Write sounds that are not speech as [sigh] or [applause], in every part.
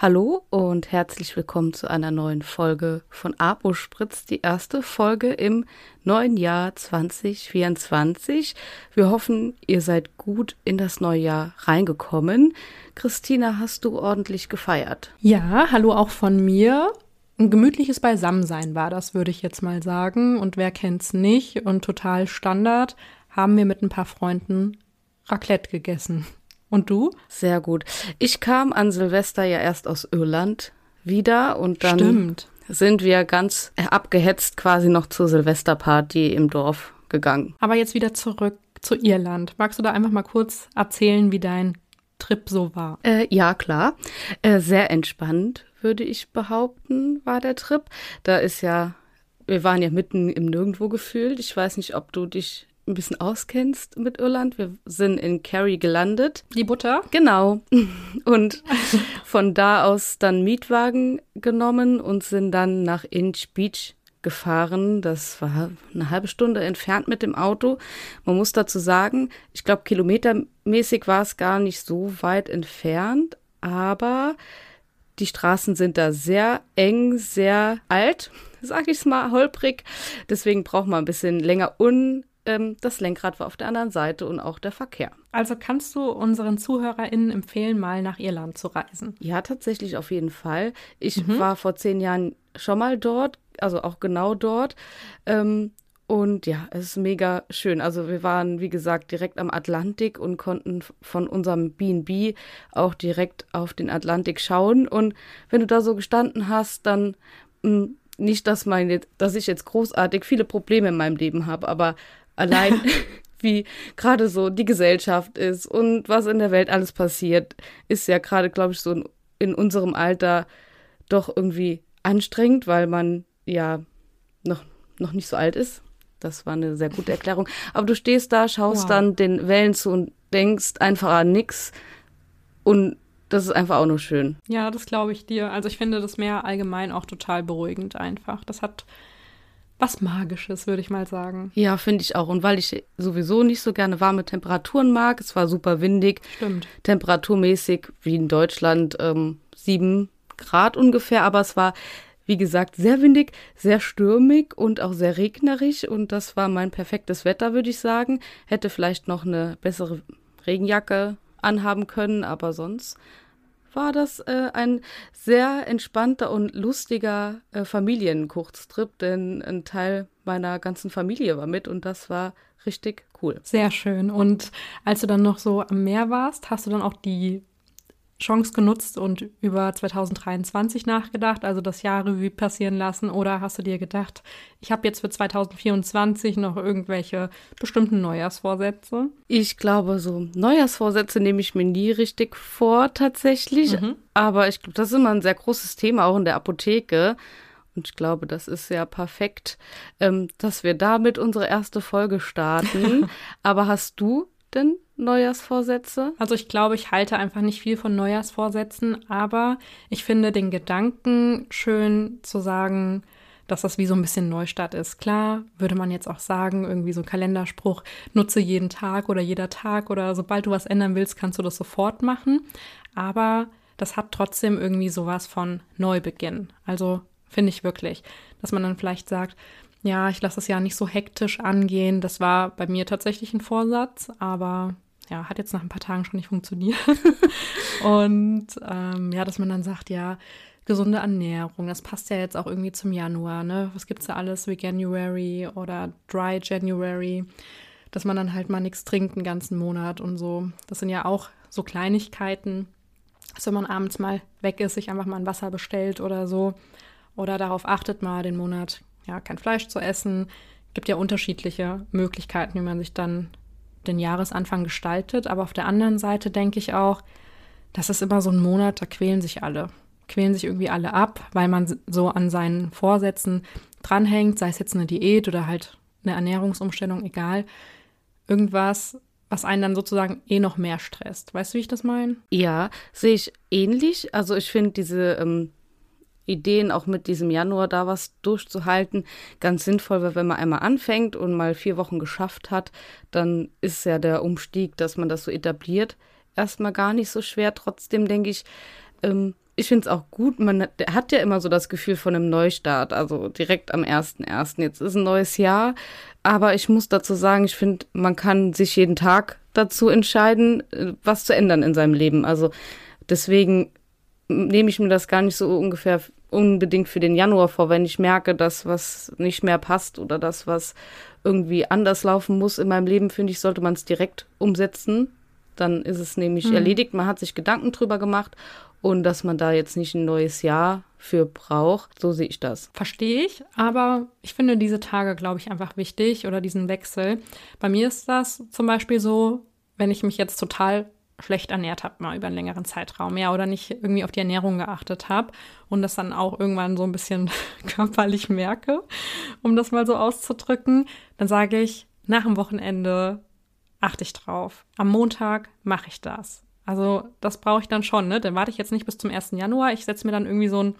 Hallo und herzlich willkommen zu einer neuen Folge von Apo Spritz, die erste Folge im neuen Jahr 2024. Wir hoffen, ihr seid gut in das neue Jahr reingekommen. Christina, hast du ordentlich gefeiert? Ja, hallo auch von mir. Ein gemütliches Beisammensein war das, würde ich jetzt mal sagen. Und wer kennt's nicht? Und total Standard haben wir mit ein paar Freunden Raclette gegessen. Und du? Sehr gut. Ich kam an Silvester ja erst aus Irland wieder und dann Stimmt. sind wir ganz abgehetzt quasi noch zur Silvesterparty im Dorf gegangen. Aber jetzt wieder zurück zu Irland. Magst du da einfach mal kurz erzählen, wie dein Trip so war? Äh, ja, klar. Äh, sehr entspannt, würde ich behaupten, war der Trip. Da ist ja, wir waren ja mitten im Nirgendwo gefühlt. Ich weiß nicht, ob du dich ein bisschen auskennst mit Irland. Wir sind in Kerry gelandet. Die Butter? Genau. [laughs] Und von da aus dann Mietwagen genommen und sind dann nach Inch Beach gefahren. Das war eine halbe Stunde entfernt mit dem Auto. Man muss dazu sagen, ich glaube, kilometermäßig war es gar nicht so weit entfernt, aber die Straßen sind da sehr eng, sehr alt, [laughs] sag ich es mal, holprig. Deswegen braucht man ein bisschen länger und ähm, das Lenkrad war auf der anderen Seite und auch der Verkehr. Also kannst du unseren ZuhörerInnen empfehlen, mal nach Irland zu reisen? Ja, tatsächlich auf jeden Fall. Ich mhm. war vor zehn Jahren schon mal dort, also auch genau dort. Ähm, und ja, es ist mega schön. Also wir waren, wie gesagt, direkt am Atlantik und konnten von unserem B&B auch direkt auf den Atlantik schauen. Und wenn du da so gestanden hast, dann mh, hm, nicht, dass, meine, dass ich jetzt großartig viele Probleme in meinem Leben habe, aber Allein [laughs] [laughs] wie gerade so die Gesellschaft ist und was in der Welt alles passiert, ist ja gerade, glaube ich, so in, in unserem Alter doch irgendwie anstrengend, weil man ja noch, noch nicht so alt ist. Das war eine sehr gute Erklärung. Aber du stehst da, schaust wow. dann den Wellen zu und denkst einfach an nix. Und das ist einfach auch nur schön. Ja, das glaube ich dir. Also ich finde das Meer allgemein auch total beruhigend einfach. Das hat was Magisches, würde ich mal sagen. Ja, finde ich auch. Und weil ich sowieso nicht so gerne warme Temperaturen mag, es war super windig. Stimmt. Temperaturmäßig wie in Deutschland ähm, sieben Grad ungefähr, aber es war, wie gesagt, sehr windig, sehr stürmig und auch sehr regnerisch. Und das war mein perfektes Wetter, würde ich sagen. Hätte vielleicht noch eine bessere Regenjacke anhaben können, aber sonst war das äh, ein sehr entspannter und lustiger äh, Familienkurztrip, denn ein Teil meiner ganzen Familie war mit und das war richtig cool. Sehr schön. Und als du dann noch so am Meer warst, hast du dann auch die Chance genutzt und über 2023 nachgedacht, also das Jahr Revue passieren lassen? Oder hast du dir gedacht, ich habe jetzt für 2024 noch irgendwelche bestimmten Neujahrsvorsätze? Ich glaube, so Neujahrsvorsätze nehme ich mir nie richtig vor, tatsächlich. Mhm. Aber ich glaube, das ist immer ein sehr großes Thema, auch in der Apotheke. Und ich glaube, das ist ja perfekt, ähm, dass wir damit unsere erste Folge starten. [laughs] Aber hast du denn Neujahrsvorsätze? Also ich glaube, ich halte einfach nicht viel von Neujahrsvorsätzen, aber ich finde den Gedanken schön zu sagen, dass das wie so ein bisschen Neustart ist. Klar, würde man jetzt auch sagen, irgendwie so ein Kalenderspruch, nutze jeden Tag oder jeder Tag oder sobald du was ändern willst, kannst du das sofort machen. Aber das hat trotzdem irgendwie sowas von Neubeginn. Also finde ich wirklich, dass man dann vielleicht sagt, ja, ich lasse das ja nicht so hektisch angehen. Das war bei mir tatsächlich ein Vorsatz, aber ja, hat jetzt nach ein paar Tagen schon nicht funktioniert. [laughs] und ähm, ja, dass man dann sagt, ja, gesunde Ernährung, das passt ja jetzt auch irgendwie zum Januar, ne? Was gibt's da alles? Veganuary oder Dry January, dass man dann halt mal nichts trinkt einen ganzen Monat und so. Das sind ja auch so Kleinigkeiten, dass wenn man abends mal weg ist, sich einfach mal ein Wasser bestellt oder so. Oder darauf achtet, mal den Monat ja, kein Fleisch zu essen. Gibt ja unterschiedliche Möglichkeiten, wie man sich dann den Jahresanfang gestaltet. Aber auf der anderen Seite denke ich auch, das ist immer so ein Monat, da quälen sich alle. Quälen sich irgendwie alle ab, weil man so an seinen Vorsätzen dranhängt, sei es jetzt eine Diät oder halt eine Ernährungsumstellung, egal. Irgendwas, was einen dann sozusagen eh noch mehr stresst. Weißt du, wie ich das meine? Ja, sehe ich ähnlich. Also ich finde diese ähm, Ideen, auch mit diesem Januar da was durchzuhalten, ganz sinnvoll, weil wenn man einmal anfängt und mal vier Wochen geschafft hat, dann ist ja der Umstieg, dass man das so etabliert, erstmal gar nicht so schwer. Trotzdem denke ich, ähm, ich finde es auch gut, man hat, hat ja immer so das Gefühl von einem Neustart, also direkt am 1.1. Jetzt ist ein neues Jahr, aber ich muss dazu sagen, ich finde, man kann sich jeden Tag dazu entscheiden, äh, was zu ändern in seinem Leben. Also deswegen nehme ich mir das gar nicht so ungefähr unbedingt für den Januar vor, wenn ich merke, dass was nicht mehr passt oder das, was irgendwie anders laufen muss in meinem Leben, finde ich, sollte man es direkt umsetzen. Dann ist es nämlich mhm. erledigt. Man hat sich Gedanken drüber gemacht und dass man da jetzt nicht ein neues Jahr für braucht. So sehe ich das. Verstehe ich, aber ich finde diese Tage, glaube ich, einfach wichtig oder diesen Wechsel. Bei mir ist das zum Beispiel so, wenn ich mich jetzt total schlecht ernährt habe, mal über einen längeren Zeitraum, ja, oder nicht irgendwie auf die Ernährung geachtet habe und das dann auch irgendwann so ein bisschen [laughs] körperlich merke, um das mal so auszudrücken, dann sage ich, nach dem Wochenende achte ich drauf. Am Montag mache ich das. Also das brauche ich dann schon, ne? Dann warte ich jetzt nicht bis zum 1. Januar. Ich setze mir dann irgendwie so ein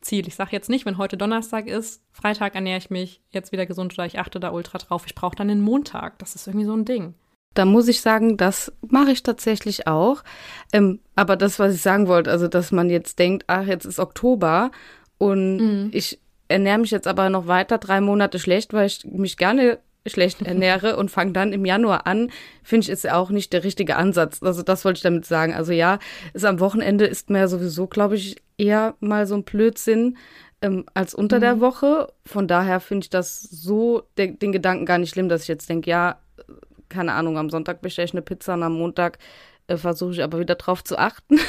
Ziel. Ich sage jetzt nicht, wenn heute Donnerstag ist, Freitag ernähre ich mich jetzt wieder gesund oder ich achte da ultra drauf. Ich brauche dann den Montag. Das ist irgendwie so ein Ding. Da muss ich sagen, das mache ich tatsächlich auch. Ähm, aber das, was ich sagen wollte, also dass man jetzt denkt, ach, jetzt ist Oktober und mhm. ich ernähre mich jetzt aber noch weiter drei Monate schlecht, weil ich mich gerne schlecht [laughs] ernähre und fange dann im Januar an, finde ich, ist ja auch nicht der richtige Ansatz. Also das wollte ich damit sagen. Also ja, ist am Wochenende ist mir ja sowieso, glaube ich, eher mal so ein Blödsinn ähm, als unter mhm. der Woche. Von daher finde ich das so de den Gedanken gar nicht schlimm, dass ich jetzt denke, ja, keine Ahnung, am Sonntag bestelle ich eine Pizza und am Montag äh, versuche ich aber wieder drauf zu achten. [laughs]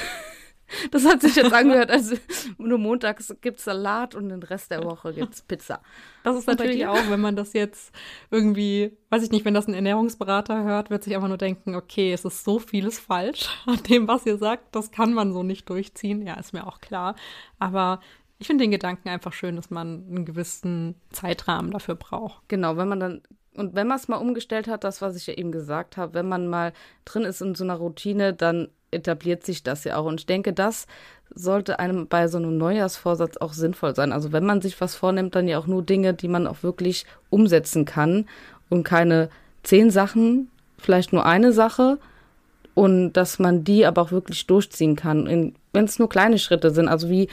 Das hat sich jetzt angehört, also [laughs] nur montags gibt es Salat und den Rest der Woche gibt es Pizza. Das ist natürlich auch, wenn man das jetzt irgendwie, weiß ich nicht, wenn das ein Ernährungsberater hört, wird sich einfach nur denken, okay, es ist so vieles falsch [laughs] an dem, was ihr sagt, das kann man so nicht durchziehen. Ja, ist mir auch klar. Aber ich finde den Gedanken einfach schön, dass man einen gewissen Zeitrahmen dafür braucht. Genau, wenn man dann und wenn man es mal umgestellt hat, das, was ich ja eben gesagt habe, wenn man mal drin ist in so einer Routine, dann etabliert sich das ja auch. Und ich denke, das sollte einem bei so einem Neujahrsvorsatz auch sinnvoll sein. Also wenn man sich was vornimmt, dann ja auch nur Dinge, die man auch wirklich umsetzen kann und keine zehn Sachen, vielleicht nur eine Sache und dass man die aber auch wirklich durchziehen kann, wenn es nur kleine Schritte sind. Also wie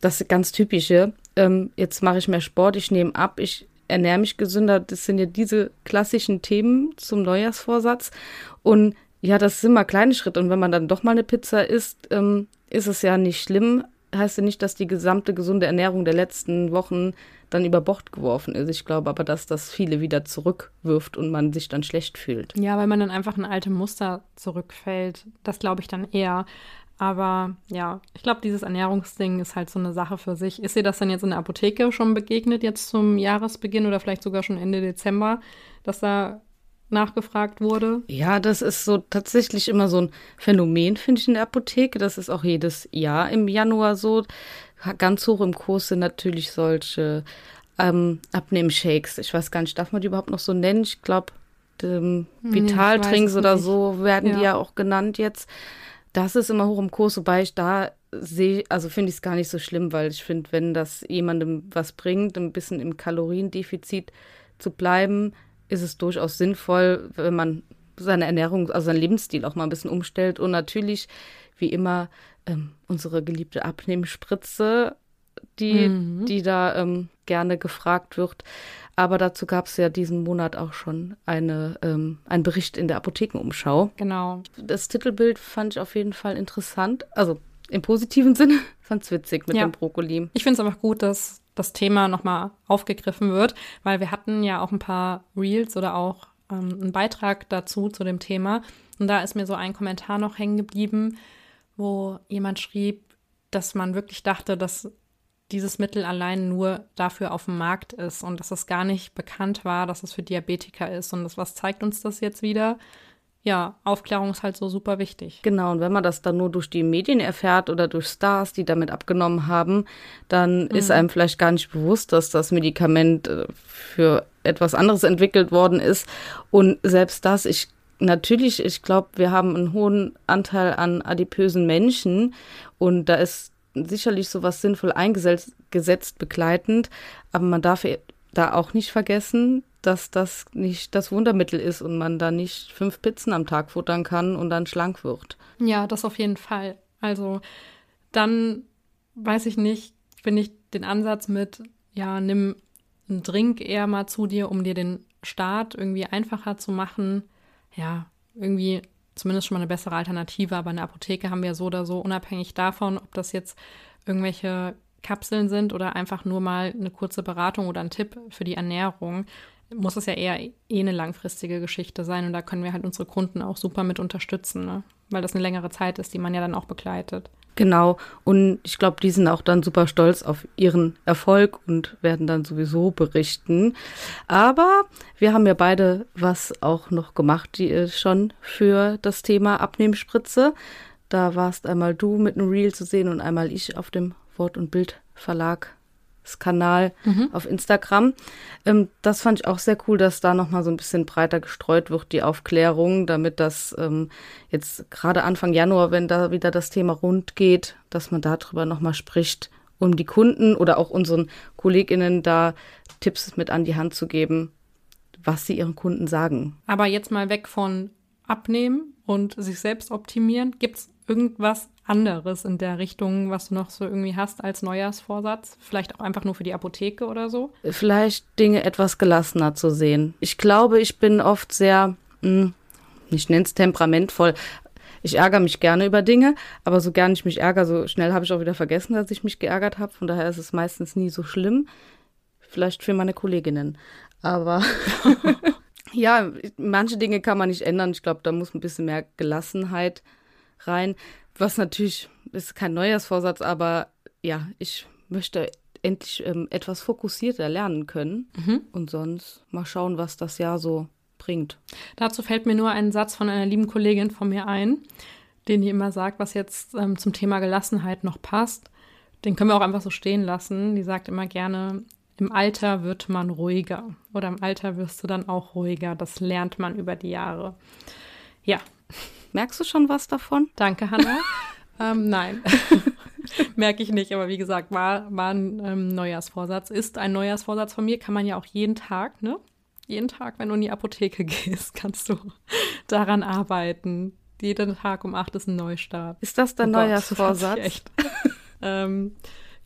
das ganz typische, ähm, jetzt mache ich mehr Sport, ich nehme ab, ich ernähre mich gesünder. Das sind ja diese klassischen Themen zum Neujahrsvorsatz. Und ja, das sind mal kleine Schritte. Und wenn man dann doch mal eine Pizza isst, ähm, ist es ja nicht schlimm. Heißt ja nicht, dass die gesamte gesunde Ernährung der letzten Wochen dann über Bord geworfen ist. Ich glaube aber, dass das viele wieder zurückwirft und man sich dann schlecht fühlt. Ja, weil man dann einfach in alte Muster zurückfällt. Das glaube ich dann eher. Aber ja, ich glaube, dieses Ernährungsding ist halt so eine Sache für sich. Ist dir das dann jetzt in der Apotheke schon begegnet, jetzt zum Jahresbeginn oder vielleicht sogar schon Ende Dezember, dass da nachgefragt wurde? Ja, das ist so tatsächlich immer so ein Phänomen, finde ich, in der Apotheke. Das ist auch jedes Jahr im Januar so. Ganz hoch im Kurs sind natürlich solche ähm, Abnehmshakes. Ich weiß gar nicht, darf man die überhaupt noch so nennen? Ich glaube, ähm, Vitaltrinks nee, oder so werden ja. die ja auch genannt jetzt. Das ist immer hoch im Kurs, wobei ich da sehe, also finde ich es gar nicht so schlimm, weil ich finde, wenn das jemandem was bringt, ein bisschen im Kaloriendefizit zu bleiben, ist es durchaus sinnvoll, wenn man seine Ernährung, also seinen Lebensstil auch mal ein bisschen umstellt. Und natürlich, wie immer, ähm, unsere geliebte Abnehmspritze, die, mhm. die da ähm, gerne gefragt wird. Aber dazu gab es ja diesen Monat auch schon eine, ähm, einen Bericht in der Apothekenumschau. Genau. Das Titelbild fand ich auf jeden Fall interessant. Also im positiven Sinne [laughs] fand es witzig mit ja. dem Brokkoli. Ich finde es einfach gut, dass das Thema nochmal aufgegriffen wird, weil wir hatten ja auch ein paar Reels oder auch ähm, einen Beitrag dazu zu dem Thema. Und da ist mir so ein Kommentar noch hängen geblieben, wo jemand schrieb, dass man wirklich dachte, dass dieses Mittel allein nur dafür auf dem Markt ist und dass es gar nicht bekannt war, dass es für Diabetiker ist. Und das, was zeigt uns das jetzt wieder? ja, Aufklärung ist halt so super wichtig. Genau, und wenn man das dann nur durch die Medien erfährt oder durch Stars, die damit abgenommen haben, dann mhm. ist einem vielleicht gar nicht bewusst, dass das Medikament äh, für etwas anderes entwickelt worden ist. Und selbst das, ich natürlich, ich glaube, wir haben einen hohen Anteil an adipösen Menschen und da ist sicherlich sowas sinnvoll eingesetzt begleitend, aber man darf da auch nicht vergessen, dass das nicht das Wundermittel ist und man da nicht fünf Pizzen am Tag futtern kann und dann schlank wird. Ja, das auf jeden Fall. Also dann weiß ich nicht, finde ich den Ansatz mit, ja, nimm einen Drink eher mal zu dir, um dir den Start irgendwie einfacher zu machen. Ja, irgendwie zumindest schon mal eine bessere Alternative, aber eine Apotheke haben wir so oder so, unabhängig davon, ob das jetzt irgendwelche Kapseln sind oder einfach nur mal eine kurze Beratung oder ein Tipp für die Ernährung, muss es ja eher eh eine langfristige Geschichte sein und da können wir halt unsere Kunden auch super mit unterstützen, ne? weil das eine längere Zeit ist, die man ja dann auch begleitet. Genau. Und ich glaube, die sind auch dann super stolz auf ihren Erfolg und werden dann sowieso berichten. Aber wir haben ja beide was auch noch gemacht, die äh, schon für das Thema Abnehmspritze. Da warst einmal du mit einem Reel zu sehen und einmal ich auf dem Wort- und Bildverlag Kanal mhm. auf Instagram. Ähm, das fand ich auch sehr cool, dass da nochmal so ein bisschen breiter gestreut wird, die Aufklärung, damit das ähm, jetzt gerade Anfang Januar, wenn da wieder das Thema rund geht, dass man darüber nochmal spricht, um die Kunden oder auch unseren KollegInnen da Tipps mit an die Hand zu geben, was sie ihren Kunden sagen. Aber jetzt mal weg von abnehmen und sich selbst optimieren. Gibt es irgendwas anderes in der Richtung, was du noch so irgendwie hast als Neujahrsvorsatz? Vielleicht auch einfach nur für die Apotheke oder so? Vielleicht Dinge etwas gelassener zu sehen. Ich glaube, ich bin oft sehr, mh, hm, ich nenne es temperamentvoll. Ich ärgere mich gerne über Dinge, aber so gern ich mich ärgere, so schnell habe ich auch wieder vergessen, dass ich mich geärgert habe. Von daher ist es meistens nie so schlimm. Vielleicht für meine Kolleginnen. Aber [laughs] ja, manche Dinge kann man nicht ändern. Ich glaube, da muss ein bisschen mehr Gelassenheit rein. Was natürlich ist kein Neujahrsvorsatz, aber ja, ich möchte endlich ähm, etwas fokussierter lernen können. Mhm. Und sonst mal schauen, was das Jahr so bringt. Dazu fällt mir nur ein Satz von einer lieben Kollegin von mir ein, den die immer sagt, was jetzt ähm, zum Thema Gelassenheit noch passt. Den können wir auch einfach so stehen lassen. Die sagt immer gerne, im Alter wird man ruhiger oder im Alter wirst du dann auch ruhiger. Das lernt man über die Jahre. Ja, Merkst du schon was davon? Danke, Hanna. [laughs] ähm, nein, [laughs] merke ich nicht. Aber wie gesagt, war, war ein ähm, Neujahrsvorsatz. Ist ein Neujahrsvorsatz von mir. Kann man ja auch jeden Tag, ne? Jeden Tag, wenn du in die Apotheke [laughs] gehst, kannst du daran arbeiten. Jeden Tag um acht ist ein Neustart. Ist das dein oh Neujahrsvorsatz? Gott, echt. ähm,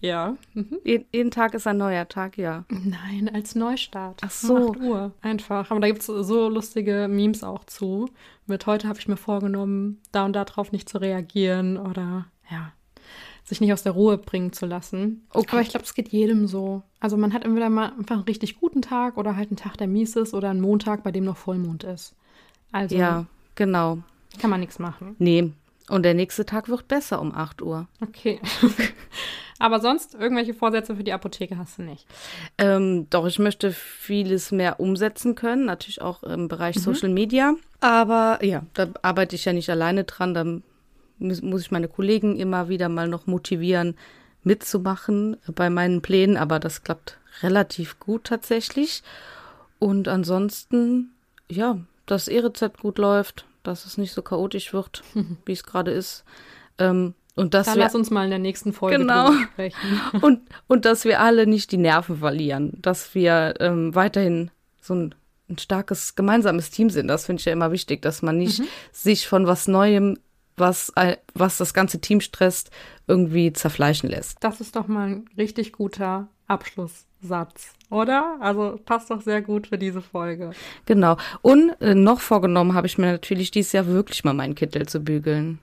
ja. Mhm. Jeden, jeden Tag ist ein neuer Tag, ja. Nein, als Neustart. Ach so. Um 8 Uhr. Einfach. Aber da gibt es so lustige Memes auch zu. Mit heute habe ich mir vorgenommen, da und darauf nicht zu reagieren oder ja, sich nicht aus der Ruhe bringen zu lassen. Okay. Aber ich glaube, es geht jedem so. Also man hat entweder mal einfach einen richtig guten Tag oder halt einen Tag, der mies ist oder einen Montag, bei dem noch Vollmond ist. Also. Ja, genau. Kann man nichts machen. Nee. Und der nächste Tag wird besser um 8 Uhr. Okay. [laughs] Aber sonst irgendwelche Vorsätze für die Apotheke hast du nicht? Ähm, doch, ich möchte vieles mehr umsetzen können, natürlich auch im Bereich mhm. Social Media. Aber ja, da arbeite ich ja nicht alleine dran. Da muss ich meine Kollegen immer wieder mal noch motivieren, mitzumachen bei meinen Plänen. Aber das klappt relativ gut tatsächlich. Und ansonsten, ja, dass E-Rezept gut läuft, dass es nicht so chaotisch wird, [laughs] wie es gerade ist. Ähm, und dass da wir, lass uns mal in der nächsten Folge genau, sprechen. [laughs] und, und dass wir alle nicht die Nerven verlieren, dass wir ähm, weiterhin so ein, ein, starkes gemeinsames Team sind. Das finde ich ja immer wichtig, dass man nicht mhm. sich von was Neuem, was, was das ganze Team stresst, irgendwie zerfleischen lässt. Das ist doch mal ein richtig guter Abschlusssatz, oder? Also passt doch sehr gut für diese Folge. Genau. Und äh, noch vorgenommen habe ich mir natürlich dieses Jahr wirklich mal meinen Kittel zu bügeln.